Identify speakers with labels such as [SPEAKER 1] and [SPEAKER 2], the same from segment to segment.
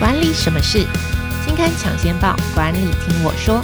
[SPEAKER 1] 管理什么事？金刊抢先报，管理听我说。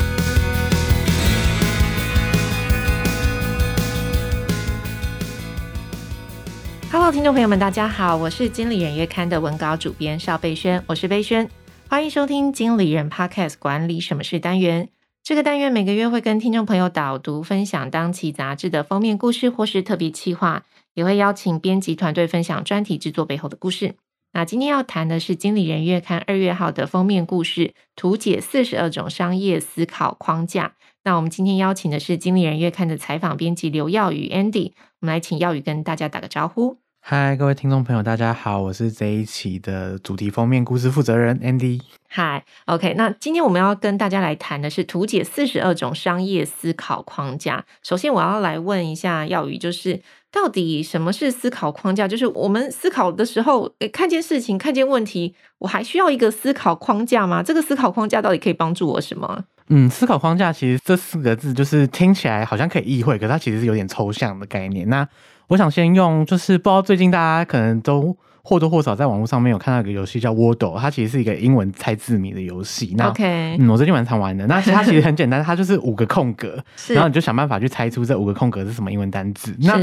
[SPEAKER 1] Hello，听众朋友们，大家好，我是经理人月刊的文稿主编邵贝萱，我是贝萱，欢迎收听经理人 Podcast 管理什么事单元。这个单元每个月会跟听众朋友导读分享当期杂志的封面故事或是特别企划，也会邀请编辑团队分享专题制作背后的故事。那今天要谈的是《经理人月刊》二月号的封面故事，图解四十二种商业思考框架。那我们今天邀请的是《经理人月刊》的采访编辑刘耀宇 Andy，我们来请耀宇跟大家打个招呼。
[SPEAKER 2] 嗨，各位听众朋友，大家好，我是这一期的主题封面故事负责人 Andy。
[SPEAKER 1] 嗨，OK，那今天我们要跟大家来谈的是图解四十二种商业思考框架。首先，我要来问一下耀宇，就是。到底什么是思考框架？就是我们思考的时候，诶，看见事情，看见问题，我还需要一个思考框架吗？这个思考框架到底可以帮助我什么？
[SPEAKER 2] 嗯，思考框架其实这四个字就是听起来好像可以意会，可是它其实是有点抽象的概念。那我想先用，就是不知道最近大家可能都或多或少在网络上面有看到一个游戏叫 Wordle，它其实是一个英文猜字谜的游戏。那
[SPEAKER 1] OK，
[SPEAKER 2] 嗯，我最近蛮常玩的。那它其实很简单，它就是五个空格，然后你就想办法去猜出这五个空格是什么英文单字。那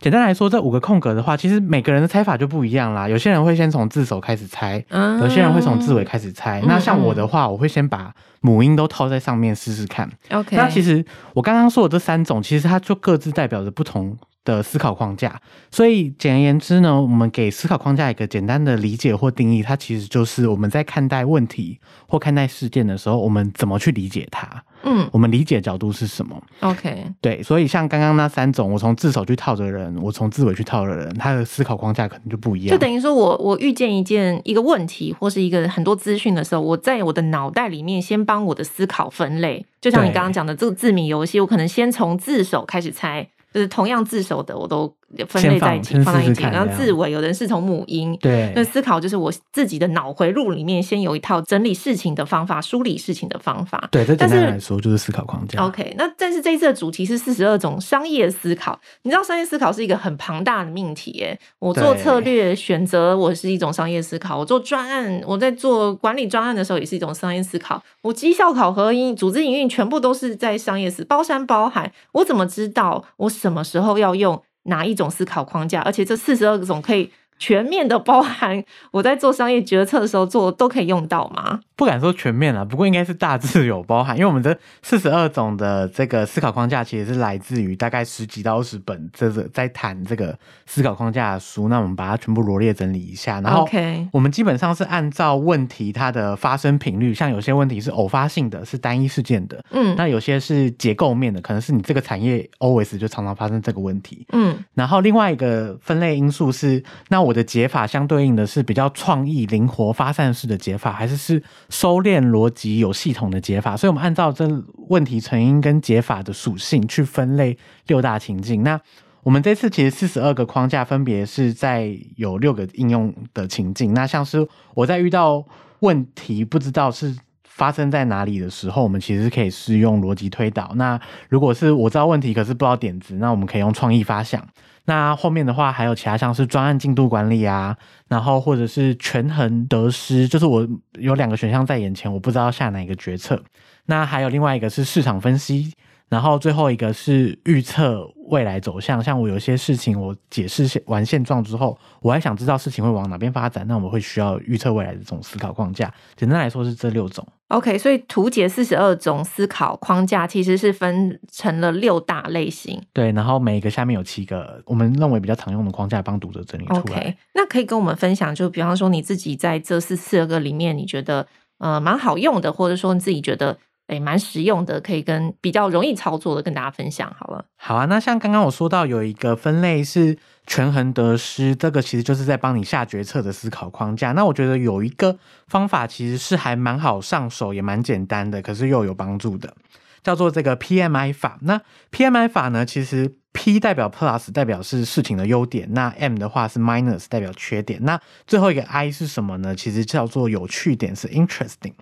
[SPEAKER 2] 简单来说，这五个空格的话，其实每个人的猜法就不一样啦。有些人会先从字首开始猜，嗯、有些人会从字尾开始猜。嗯、那像我的话，我会先把母音都套在上面试试看。
[SPEAKER 1] OK，
[SPEAKER 2] 那其实我刚刚说的这三种，其实它就各自代表着不同的思考框架。所以简而言之呢，我们给思考框架一个简单的理解或定义，它其实就是我们在看待问题或看待事件的时候，我们怎么去理解它。嗯，我们理解角度是什么
[SPEAKER 1] ？OK，
[SPEAKER 2] 对，所以像刚刚那三种，我从自首去套的人，我从自尾去套的人，他的思考框架可能就不一样。
[SPEAKER 1] 就等于说我我遇见一件一个问题或是一个很多资讯的时候，我在我的脑袋里面先帮我的思考分类，就像你刚刚讲的这个字谜游戏，我可能先从自首开始猜，就是同样自首的我都。分类在一起，放，放在一起，然后字尾有人是从母音，
[SPEAKER 2] 对，
[SPEAKER 1] 那思考就是我自己的脑回路里面先有一套整理事情的方法，梳理事情的方法。
[SPEAKER 2] 对，这简单来说就是思考框架。
[SPEAKER 1] OK，那但是这一次的主题是四十二种商业思考，你知道商业思考是一个很庞大的命题耶。我做策略选择，我是一种商业思考；我做专案，我在做管理专案的时候也是一种商业思考；我绩效考核、组织营运，全部都是在商业思，包山包海。我怎么知道我什么时候要用？哪一种思考框架？而且这四十二种可以全面的包含，我在做商业决策的时候做都可以用到吗？
[SPEAKER 2] 不敢说全面了，不过应该是大致有包含，因为我们这四十二种的这个思考框架其实是来自于大概十几到二十本这个在谈这个思考框架的书，那我们把它全部罗列整理一下，然后我们基本上是按照问题它的发生频率，像有些问题是偶发性的，是单一事件的，嗯，那有些是结构面的，可能是你这个产业 always 就常常发生这个问题，嗯，然后另外一个分类因素是，那我的解法相对应的是比较创意、灵活、发散式的解法，还是是收敛逻辑、有系统的解法，所以我们按照这问题成因跟解法的属性去分类六大情境。那我们这次其实四十二个框架，分别是在有六个应用的情境。那像是我在遇到问题不知道是发生在哪里的时候，我们其实可以适用逻辑推导。那如果是我知道问题，可是不知道点子，那我们可以用创意发想。那后面的话还有其他像是专案进度管理啊，然后或者是权衡得失，就是我有两个选项在眼前，我不知道下哪一个决策。那还有另外一个是市场分析，然后最后一个是预测未来走向。像我有些事情，我解释完现状之后，我还想知道事情会往哪边发展，那我们会需要预测未来的这种思考框架。简单来说是这六种。
[SPEAKER 1] OK，所以图解四十二种思考框架其实是分成了六大类型。
[SPEAKER 2] 对，然后每一个下面有七个我们认为比较常用的框架，帮读者整理出来。
[SPEAKER 1] OK，那可以跟我们分享，就比方说你自己在这四十二个里面，你觉得呃蛮好用的，或者说你自己觉得诶蛮实用的，可以跟比较容易操作的跟大家分享好了。
[SPEAKER 2] 好啊，那像刚刚我说到有一个分类是。权衡得失，这个其实就是在帮你下决策的思考框架。那我觉得有一个方法其实是还蛮好上手，也蛮简单的，可是又有帮助的，叫做这个 PMI 法。那 PMI 法呢，其实 P 代表 plus，代表是事情的优点。那 M 的话是 minus，代表缺点。那最后一个 I 是什么呢？其实叫做有趣点，是 interesting。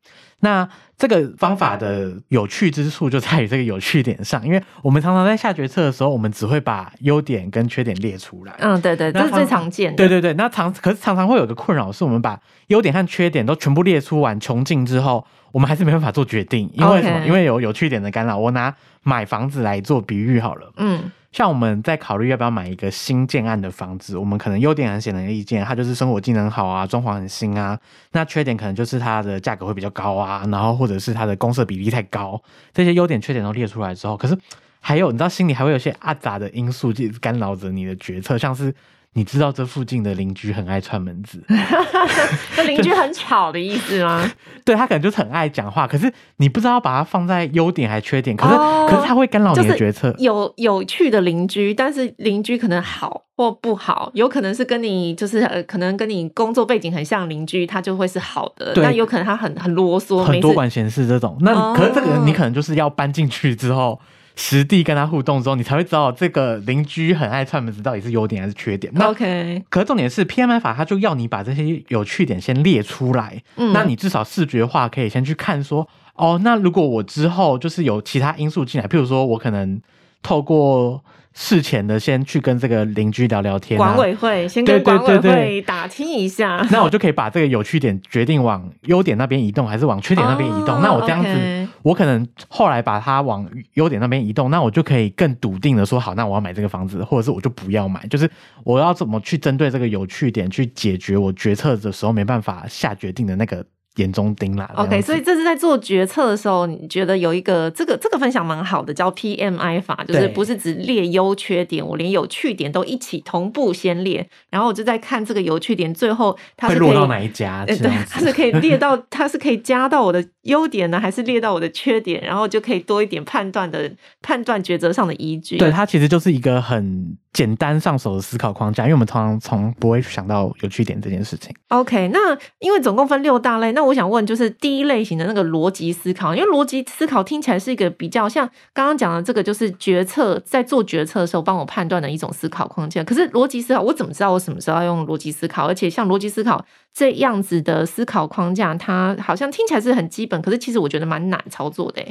[SPEAKER 2] 那这个方法的有趣之处就在于这个有趣点上，因为我们常常在下决策的时候，我们只会把优点跟缺点列出来。
[SPEAKER 1] 嗯，对对，这是最常见的。
[SPEAKER 2] 对对对，那常可是常常会有个困扰，是我们把优点和缺点都全部列出完穷尽之后，我们还是没办法做决定，因为什么.因为有有趣点的干扰。我拿买房子来做比喻好了，嗯。像我们在考虑要不要买一个新建案的房子，我们可能优点很显而易见，它就是生活技能好啊，装潢很新啊。那缺点可能就是它的价格会比较高啊，然后或者是它的公设比例太高。这些优点缺点都列出来之后，可是还有你知道心里还会有些阿杂的因素，就干扰着你的决策，像是。你知道这附近的邻居很爱串门子，
[SPEAKER 1] 这邻居很吵的意思吗？
[SPEAKER 2] 对，他可能就是很爱讲话，可是你不知道把它放在优点还是缺点，可是、哦、可是他会干扰你的决策。
[SPEAKER 1] 有有趣的邻居，但是邻居可能好或不好，有可能是跟你就是呃，可能跟你工作背景很像邻居，他就会是好的。但有可能他很很啰嗦，
[SPEAKER 2] 很多管闲事这种。那、哦、可是这个人你可能就是要搬进去之后。实地跟他互动之后，你才会知道这个邻居很爱串门子到底是优点还是缺点。
[SPEAKER 1] OK，
[SPEAKER 2] 可是重点是 PMI 法，它就要你把这些有趣点先列出来。嗯，那你至少视觉化可以先去看说，哦，那如果我之后就是有其他因素进来，譬如说我可能透过。事前的先去跟这个邻居聊聊天，
[SPEAKER 1] 管委会先跟管委会打听一下，
[SPEAKER 2] 那我就可以把这个有趣点决定往优点那边移动，还是往缺点那边移动。Oh, 那我这样子.我可能后来把它往优点那边移动，那我就可以更笃定的说，好，那我要买这个房子，或者是我就不要买，就是我要怎么去针对这个有趣点去解决我决策的时候没办法下决定的那个。眼中钉啦。
[SPEAKER 1] OK，所以这是在做决策的时候，你觉得有一个这个这个分享蛮好的，叫 PMI 法，就是不是只列优缺点，我连有趣点都一起同步先列，然后我就在看这个有趣点最后它是可以
[SPEAKER 2] 会落到哪一家？对，
[SPEAKER 1] 它是可以列到，它是可以加到我的优点呢，还是列到我的缺点？然后就可以多一点判断的判断抉择上的依据。
[SPEAKER 2] 对，它其实就是一个很简单上手的思考框架，因为我们通常从不会想到有趣点这件事情。
[SPEAKER 1] OK，那因为总共分六大类，那我想问，就是第一类型的那个逻辑思考，因为逻辑思考听起来是一个比较像刚刚讲的这个，就是决策在做决策的时候帮我判断的一种思考框架。可是逻辑思考，我怎么知道我什么时候要用逻辑思考？而且像逻辑思考这样子的思考框架，它好像听起来是很基本，可是其实我觉得蛮难操作的。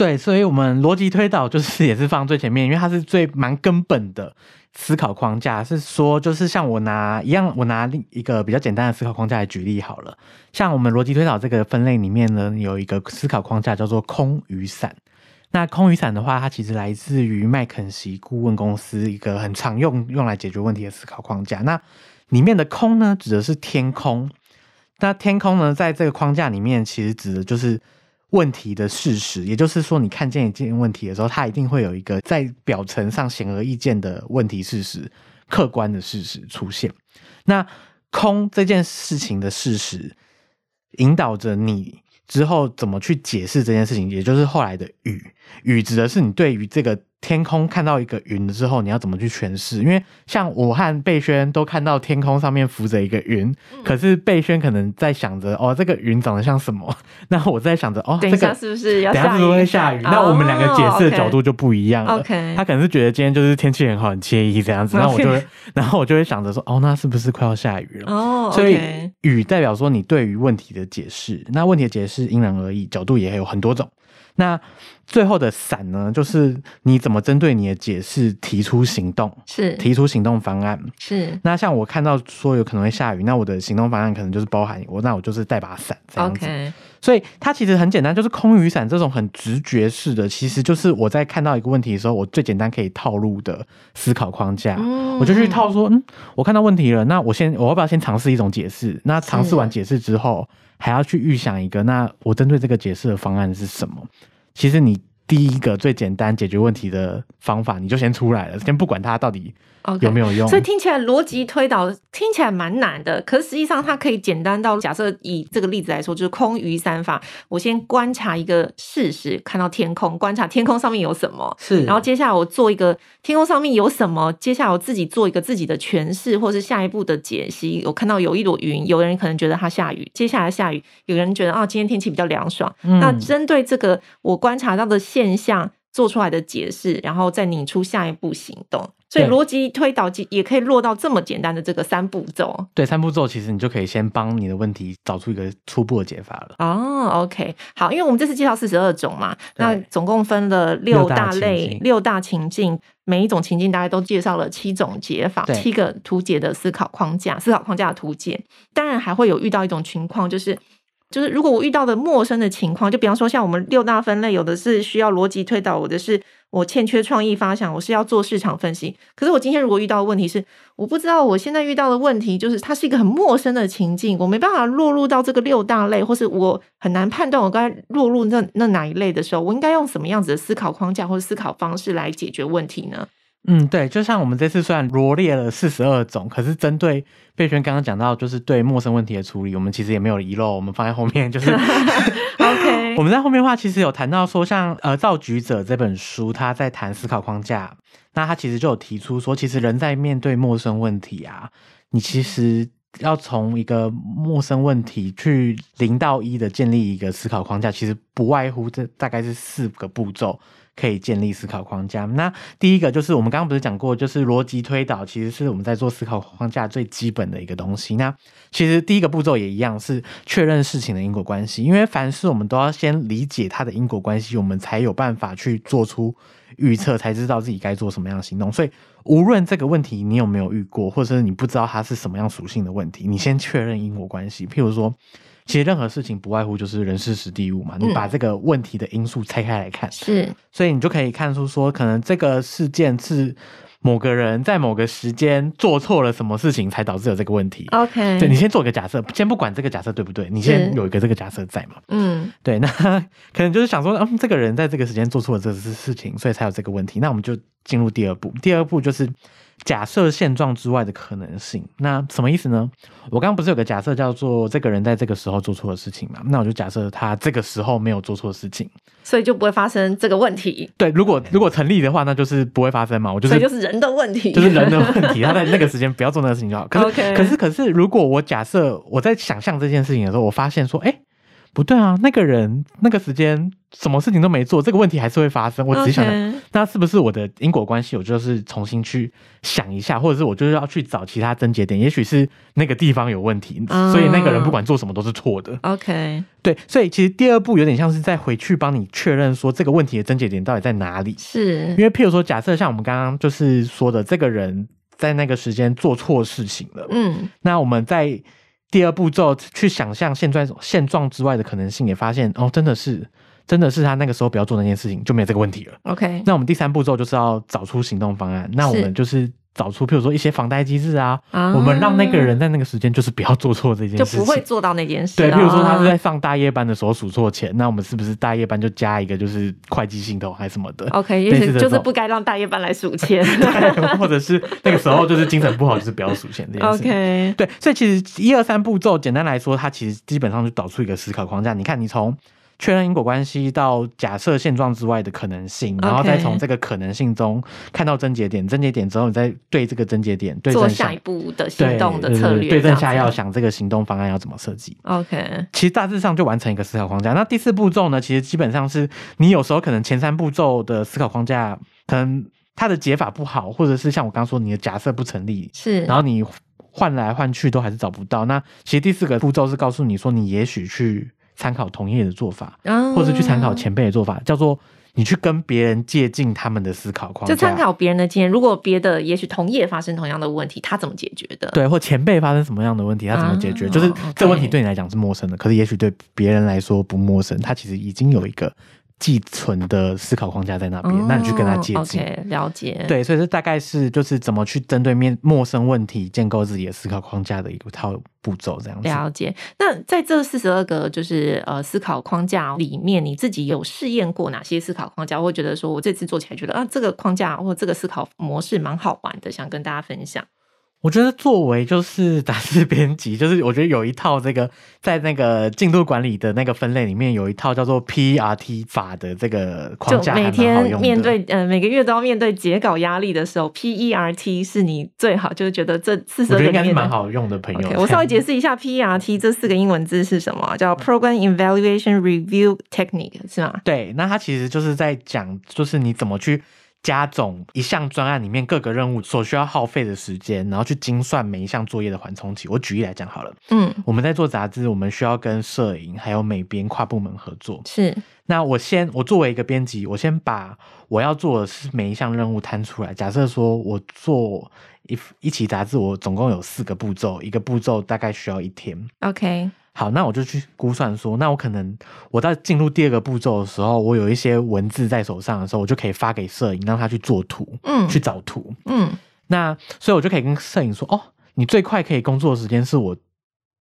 [SPEAKER 2] 对，所以我们逻辑推导就是 也是放最前面，因为它是最蛮根本的。思考框架是说，就是像我拿一样，我拿另一个比较简单的思考框架来举例好了。像我们逻辑推导这个分类里面呢，有一个思考框架叫做空雨伞。那空雨伞的话，它其实来自于麦肯锡顾问公司一个很常用用来解决问题的思考框架。那里面的空呢，指的是天空。那天空呢，在这个框架里面，其实指的就是。问题的事实，也就是说，你看见一件问题的时候，它一定会有一个在表层上显而易见的问题事实、客观的事实出现。那空这件事情的事实，引导着你之后怎么去解释这件事情，也就是后来的语语指的是你对于这个。天空看到一个云之后，你要怎么去诠释？因为像我和贝轩都看到天空上面浮着一个云，嗯、可是贝轩可能在想着哦，这个云长得像什么？那我在想着哦，
[SPEAKER 1] 等一下是不是要下雨？
[SPEAKER 2] 等下是不是会下雨？哦、那我们两个解释的角度就不一样了。
[SPEAKER 1] OK，
[SPEAKER 2] 他可能是觉得今天就是天气很好，很惬意这样子。那我就会，然后我就会想着说，哦，那是不是快要下雨了？哦，所以雨代表说你对于问题的解释，那问题的解释因人而异，角度也有很多种。那最后的伞呢，就是你怎么针对你的解释提出行动，是提出行动方案，是。那像我看到说有可能会下雨，那我的行动方案可能就是包含我，那我就是带把伞这样子。所以它其实很简单，就是空雨伞这种很直觉式的，其实就是我在看到一个问题的时候，我最简单可以套路的思考框架，嗯、我就去套说，嗯，我看到问题了，那我先我要不要先尝试一种解释？那尝试完解释之后，还要去预想一个，那我针对这个解释的方案是什么？其实你第一个最简单解决问题的方法，你就先出来了，先不管它到底。有没有用？
[SPEAKER 1] 所以听起来逻辑推导听起来蛮难的，可是实际上它可以简单到，假设以这个例子来说，就是空余三法。我先观察一个事实，看到天空，观察天空上面有什么，是。然后接下来我做一个天空上面有什么，接下来我自己做一个自己的诠释，或是下一步的解析。我看到有一朵云，有人可能觉得它下雨，接下来下雨，有人觉得啊，今天天气比较凉爽。嗯、那针对这个我观察到的现象。做出来的解释，然后再拟出下一步行动。所以逻辑推导也可以落到这么简单的这个三步骤。
[SPEAKER 2] 对，三步骤其实你就可以先帮你的问题找出一个初步的解法了。
[SPEAKER 1] 哦，OK，好，因为我们这次介绍四十二种嘛，那总共分了六大类、六大情境，每一种情境大概都介绍了七种解法，七个图解的思考框架，思考框架的图解。当然还会有遇到一种情况，就是。就是如果我遇到的陌生的情况，就比方说像我们六大分类，有的是需要逻辑推导，有的是我欠缺创意发想，我是要做市场分析。可是我今天如果遇到的问题是，我不知道我现在遇到的问题就是它是一个很陌生的情境，我没办法落入到这个六大类，或是我很难判断我该落入那那哪一类的时候，我应该用什么样子的思考框架或者思考方式来解决问题呢？
[SPEAKER 2] 嗯，对，就像我们这次虽然罗列了四十二种，可是针对贝轩刚刚讲到，就是对陌生问题的处理，我们其实也没有遗漏，我们放在后面，就是
[SPEAKER 1] OK。
[SPEAKER 2] 我们在后面的话，其实有谈到说，像呃《造局者》这本书，他在谈思考框架，那他其实就有提出说，其实人在面对陌生问题啊，你其实要从一个陌生问题去零到一的建立一个思考框架，其实不外乎这大概是四个步骤。可以建立思考框架。那第一个就是我们刚刚不是讲过，就是逻辑推导，其实是我们在做思考框架最基本的一个东西。那其实第一个步骤也一样，是确认事情的因果关系。因为凡事我们都要先理解它的因果关系，我们才有办法去做出预测，才知道自己该做什么样的行动。所以，无论这个问题你有没有遇过，或者是你不知道它是什么样属性的问题，你先确认因果关系。譬如说。其实任何事情不外乎就是人事实地物嘛，你把这个问题的因素拆开来看，
[SPEAKER 1] 是，
[SPEAKER 2] 所以你就可以看出说，可能这个事件是某个人在某个时间做错了什么事情，才导致了这个问题。
[SPEAKER 1] OK，
[SPEAKER 2] 对，你先做一个假设，先不管这个假设对不对，你先有一个这个假设在嘛。嗯，对，那可能就是想说，嗯，这个人在这个时间做错了这个事情，所以才有这个问题。那我们就进入第二步，第二步就是。假设现状之外的可能性，那什么意思呢？我刚刚不是有个假设叫做这个人在这个时候做错的事情嘛？那我就假设他这个时候没有做错事情，
[SPEAKER 1] 所以就不会发生这个问题。
[SPEAKER 2] 对，如果如果成立的话，那就是不会发生嘛。我就是，
[SPEAKER 1] 所以就是人的问题，
[SPEAKER 2] 就是人的问题。他在那个时间不要做那个事情就好。可是. 可是，可是，如果我假设我在想象这件事情的时候，我发现说，哎。不对啊，那个人那个时间什么事情都没做，这个问题还是会发生。我只想，Okay. 那是不是我的因果关系？我就是重新去想一下，或者是我就是要去找其他症结点。也许是那个地方有问题，uh, 所以那个人不管做什么都是错的。
[SPEAKER 1] OK，
[SPEAKER 2] 对，所以其实第二步有点像是再回去帮你确认说这个问题的症结点到底在哪里。
[SPEAKER 1] 是，
[SPEAKER 2] 因为譬如说，假设像我们刚刚就是说的，这个人在那个时间做错事情了。嗯，那我们在。第二步骤去想象现状现状之外的可能性，也发现哦，真的是，真的是他那个时候不要做那件事情，就没有这个问题了。
[SPEAKER 1] OK，
[SPEAKER 2] 那我们第三步骤就是要找出行动方案。那我们就是。找出，譬如说一些防呆机制啊，啊，我们让那个人在那个时间就是不要做错这件事情，
[SPEAKER 1] 就不会做到那件事。
[SPEAKER 2] 对，譬如说他是在上大夜班的时候数错钱，那我们是不是大夜班就加一个就是会计系统还是什么的
[SPEAKER 1] ？OK，意思就是不该让大夜班来数钱，
[SPEAKER 2] 对，或者是那个时候就是精神不好，就是不要数钱这件事。
[SPEAKER 1] OK，
[SPEAKER 2] 对，所以其实一二三步骤，简单来说，它其实基本上就导出一个思考框架。你看，你从。确认因果关系到假设现状之外的可能性，然后再从这个可能性中看到症结点，症结点之后你再对这个症结点对症下
[SPEAKER 1] 做下一步的行动的策略，
[SPEAKER 2] 对症下药，想这个行动方案要怎么设计。
[SPEAKER 1] OK，
[SPEAKER 2] 其实大致上就完成一个思考框架。那第四步骤呢？其实基本上是你有时候可能前三步骤的思考框架，可能它的解法不好，或者是像我刚刚说你的假设不成立，
[SPEAKER 1] 是，
[SPEAKER 2] 然后你换来换去都还是找不到。那其实第四个步骤是告诉你说，你也许去。参考同业的做法，或者去参考前辈的做法，叫做你去跟别人借鉴他们的思考框架，
[SPEAKER 1] 就参考别人的经验。如果别的也许同业发生同样的问题，他怎么解决的？
[SPEAKER 2] 对，或前辈发生什么样的问题，他怎么解决？就是这问题对你来讲是陌生的，可是也许对别人来说不陌生，他其实已经有一个。寄存的思考框架在那边，哦，那你去跟他借鉴
[SPEAKER 1] ，okay, 了解。
[SPEAKER 2] 对，所以这大概是就是怎么去针对面陌生问题建构自己的思考框架的一套步骤，这样子。
[SPEAKER 1] 了解。那在这四十二个就是呃思考框架里面，你自己有试验过哪些思考框架？会觉得说我这次做起来觉得啊，这个框架或这个思考模式蛮好玩的，想跟大家分享。
[SPEAKER 2] 我觉得作为就是杂志编辑，就是我觉得有一套这个在那个进度管理的那个分类里面有一套叫做 PERT 法的这个框架，
[SPEAKER 1] 每天面对呃每个月都要面对截稿压力的时候，PERT 是你最好就是觉得这四十个应该是
[SPEAKER 2] 蛮好用的朋友。
[SPEAKER 1] Okay, 我稍微解释一下 PERT 这四个英文字是什么，叫 Program Evaluation Review Technique 是吗？
[SPEAKER 2] 对，那它其实就是在讲，就是你怎么去。加总一项专案里面各个任务所需要耗费的时间，然后去精算每一项作业的缓冲期。我举例来讲好了，
[SPEAKER 1] 嗯，
[SPEAKER 2] 我们在做杂志，我们需要跟摄影还有美编跨部门合作。
[SPEAKER 1] 是，
[SPEAKER 2] 那我先，我作为一个编辑，我先把我要做的是每一项任务摊出来。假设说我做一一期杂志，我总共有四个步骤，一个步骤大概需要一天。
[SPEAKER 1] OK。
[SPEAKER 2] 好，那我就去估算说，那我可能我在进入第二个步骤的时候，我有一些文字在手上的时候，我就可以发给摄影，让他去做图，
[SPEAKER 1] 嗯，
[SPEAKER 2] 去找图，
[SPEAKER 1] 嗯，
[SPEAKER 2] 那所以我就可以跟摄影说，哦，你最快可以工作的时间是我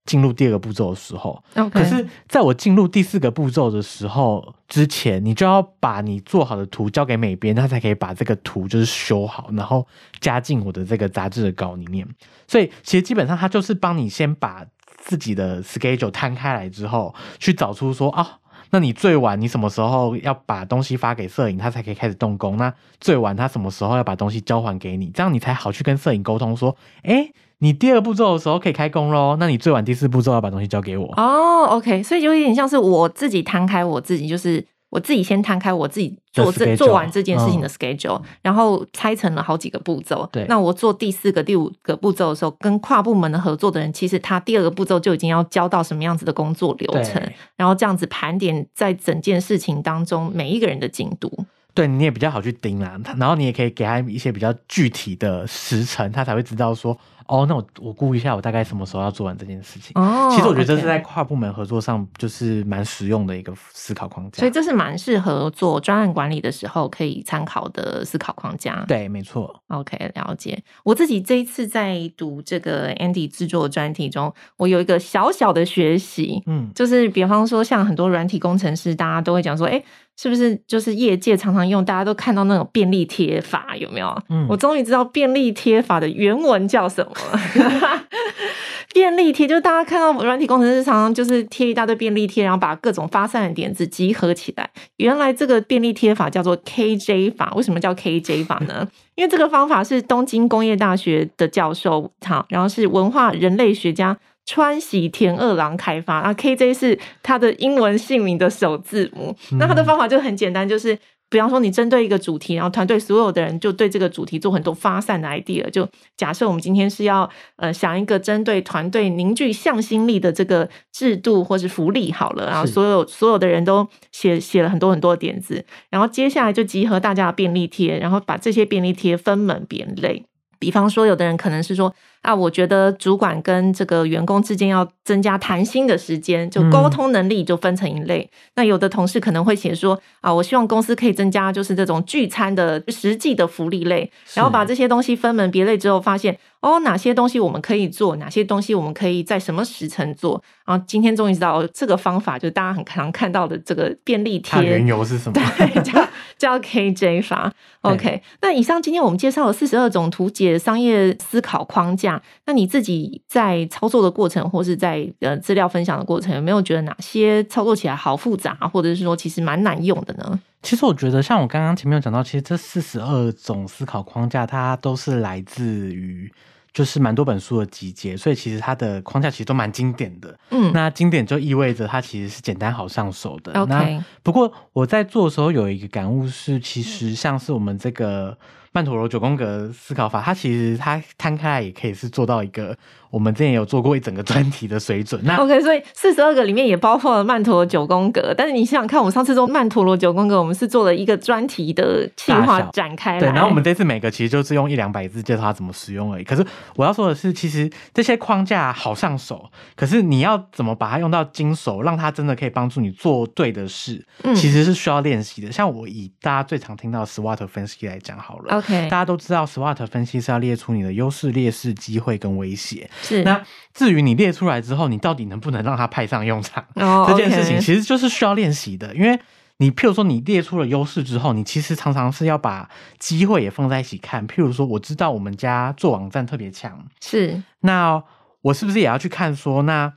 [SPEAKER 2] 进入第二个步骤的时候
[SPEAKER 1] ，Okay.
[SPEAKER 2] 可是在我进入第四个步骤的时候之前，你就要把你做好的图交给美编，他才可以把这个图就是修好，然后加进我的这个杂志的稿里面。所以其实基本上他就是帮你先把。自己的 schedule 摊开来之后，去找出说啊，那你最晚你什么时候要把东西发给摄影，他才可以开始动工？那最晚他什么时候要把东西交还给你？这样你才好去跟摄影沟通说，哎、你第二步骤的时候可以开工喽。那你最晚第四步骤要把东西交给我。
[SPEAKER 1] 哦，OK，所以就有点像是我自己摊开我自己，就是。我自己先摊开我自己做这做完这件事情的 schedule，嗯，然后拆成了好几个步骤。
[SPEAKER 2] 对，
[SPEAKER 1] 那我做第四个、第五个步骤的时候，跟跨部门的合作的人，其实他第二个步骤就已经要交到什么样子的工作流程，然后这样子盘点在整件事情当中每一个人的进度。
[SPEAKER 2] 对，你也比较好去盯啦，然后你也可以给他一些比较具体的时程，他才会知道说。哦，那我我估一下，我大概什么时候要做完这件事情？
[SPEAKER 1] 哦，
[SPEAKER 2] 其实我觉得这是在跨部门合作上就是蛮实用的一个思考框架，
[SPEAKER 1] 所以这是蛮适合做专案管理的时候可以参考的思考框架。
[SPEAKER 2] 对，没错。
[SPEAKER 1] OK，了解。我自己这一次在读这个 Andy 制作的专题中，我有一个小小的学习，
[SPEAKER 2] 嗯，
[SPEAKER 1] 就是比方说像很多软体工程师，大家都会讲说，哎。是不是就是业界常常用，大家都看到那种便利贴法有没有？
[SPEAKER 2] 嗯，
[SPEAKER 1] 我终于知道便利贴法的原文叫什么了。便利贴就是大家看到软体工程师常常就是贴一大堆便利贴，然后把各种发散的点子集合起来。原来这个便利贴法叫做 KJ 法。为什么叫 KJ 法呢？因为这个方法是东京工业大学的教授，好，然后是文化人类学家。川喜田二郎开发啊，KJ 是他的英文姓名的首字母。那他的方法就很简单，就是比方说你针对一个主题，然后团队所有的人就对这个主题做很多发散的 idea。就假设我们今天是要呃想一个针对团队凝聚向心力的这个制度或是福利好了，然后所有所有的人都写写了很多很多的点子，然后接下来就集合大家的便利贴，然后把这些便利贴分门别类。比方说，有的人可能是说。啊，我觉得主管跟这个员工之间要增加谈心的时间，就沟通能力就分成一类。嗯、那有的同事可能会写说啊，我希望公司可以增加就是这种聚餐的实际的福利类，然后把这些东西分门别类之后，发现哦，哪些东西我们可以做，哪些东西我们可以在什么时辰做。然后今天终于知道、哦、这个方法，就是大家很常看到的这个便利贴。
[SPEAKER 2] 原由是什么？
[SPEAKER 1] 对，叫叫 KJ 法。OK，那以上今天我们介绍了四十二种图解商业思考框架。那你自己在操作的过程，或是在呃资料分享的过程，有没有觉得哪些操作起来好复杂，或者是说其实蛮难用的呢？
[SPEAKER 2] 其实我觉得，像我刚刚前面有讲到，其实这四十二种思考框架，它都是来自于就是蛮多本书的集结，所以其实它的框架其实都蛮经典的。
[SPEAKER 1] 嗯，
[SPEAKER 2] 那经典就意味着它其实是简单好上手的。
[SPEAKER 1] OK，
[SPEAKER 2] 那不过我在做的时候有一个感悟是，其实像是我们这个。曼陀罗九宫格思考法，它其实它摊开来也可以是做到一个我们之前有做过一整个专题的水准。那
[SPEAKER 1] OK，所以四十二个里面也包括了曼陀罗九宫格。但是你想想看，我们上次做曼陀罗九宫格，我们是做了一个专题的计划展开来。
[SPEAKER 2] 对，然后我们这次每个其实就是用一两百字介绍它怎么使用而已。可是我要说的是，其实这些框架好上手，可是你要怎么把它用到精熟，让它真的可以帮助你做对的事，
[SPEAKER 1] 嗯、
[SPEAKER 2] 其实是需要练习的。像我以大家最常听到的 SWOT 分析来讲好了。
[SPEAKER 1] OK，
[SPEAKER 2] 大家都知道，SWOT 分析是要列出你的优势、劣势、机会跟威胁。
[SPEAKER 1] 是。
[SPEAKER 2] 那至于你列出来之后，你到底能不能让它派上用场？
[SPEAKER 1] 哦，
[SPEAKER 2] 这件事情其实就是需要练习的。因为你譬如说你列出了优势之后，你其实常常是要把机会也放在一起看。譬如说，我知道我们家做网站特别强，
[SPEAKER 1] 是，
[SPEAKER 2] 那我是不是也要去看说那？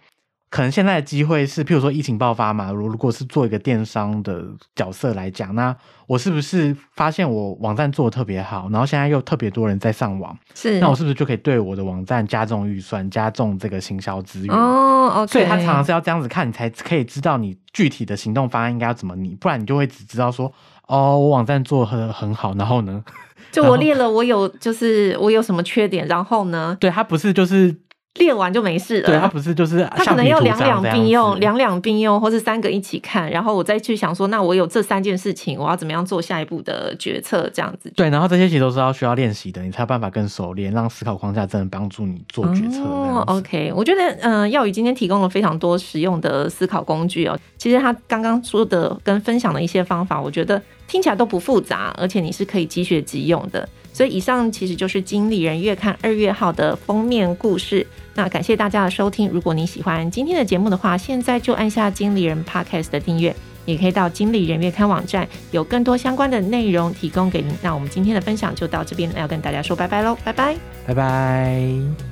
[SPEAKER 2] 可能现在的机会是，譬如说疫情爆发嘛，如如果是做一个电商的角色来讲，那我是不是发现我网站做的特别好，然后现在又特别多人在上网，
[SPEAKER 1] 是，
[SPEAKER 2] 那我是不是就可以对我的网站加重预算，加重这个行销资源？
[SPEAKER 1] 哦，okay，
[SPEAKER 2] 所以他常常是要这样子看，你才可以知道你具体的行动方案应该要怎么拟，不然你就会只知道说，哦，我网站做的很很好，然后呢，
[SPEAKER 1] 就我列了我有就是我有什么缺点，然后呢，
[SPEAKER 2] 对，他不是就是。
[SPEAKER 1] 练完就没事了。
[SPEAKER 2] 对，他不是就是
[SPEAKER 1] 他可能要两两并用，两两并用，或是三个一起看，然后我再去想说，那我有这三件事情，我要怎么样做下一步的决策？这样子。
[SPEAKER 2] 对，然后这些其实都是要需要练习的，你才有办法更熟练，让思考框架真的帮助你做决策。
[SPEAKER 1] 哦，OK，我觉得嗯、呃，曜宇今天提供了非常多实用的思考工具哦。其实他刚刚说的跟分享的一些方法，我觉得听起来都不复杂，而且你是可以即学即用的。所以以上其实就是《经理人月刊》二月号的封面故事。那感谢大家的收听。如果你喜欢今天的节目的话，现在就按下《经理人 Podcast》的订阅，也可以到《经理人月刊》网站，有更多相关的内容提供给您。那我们今天的分享就到这边，要跟大家说拜拜喽，拜拜，
[SPEAKER 2] 拜拜。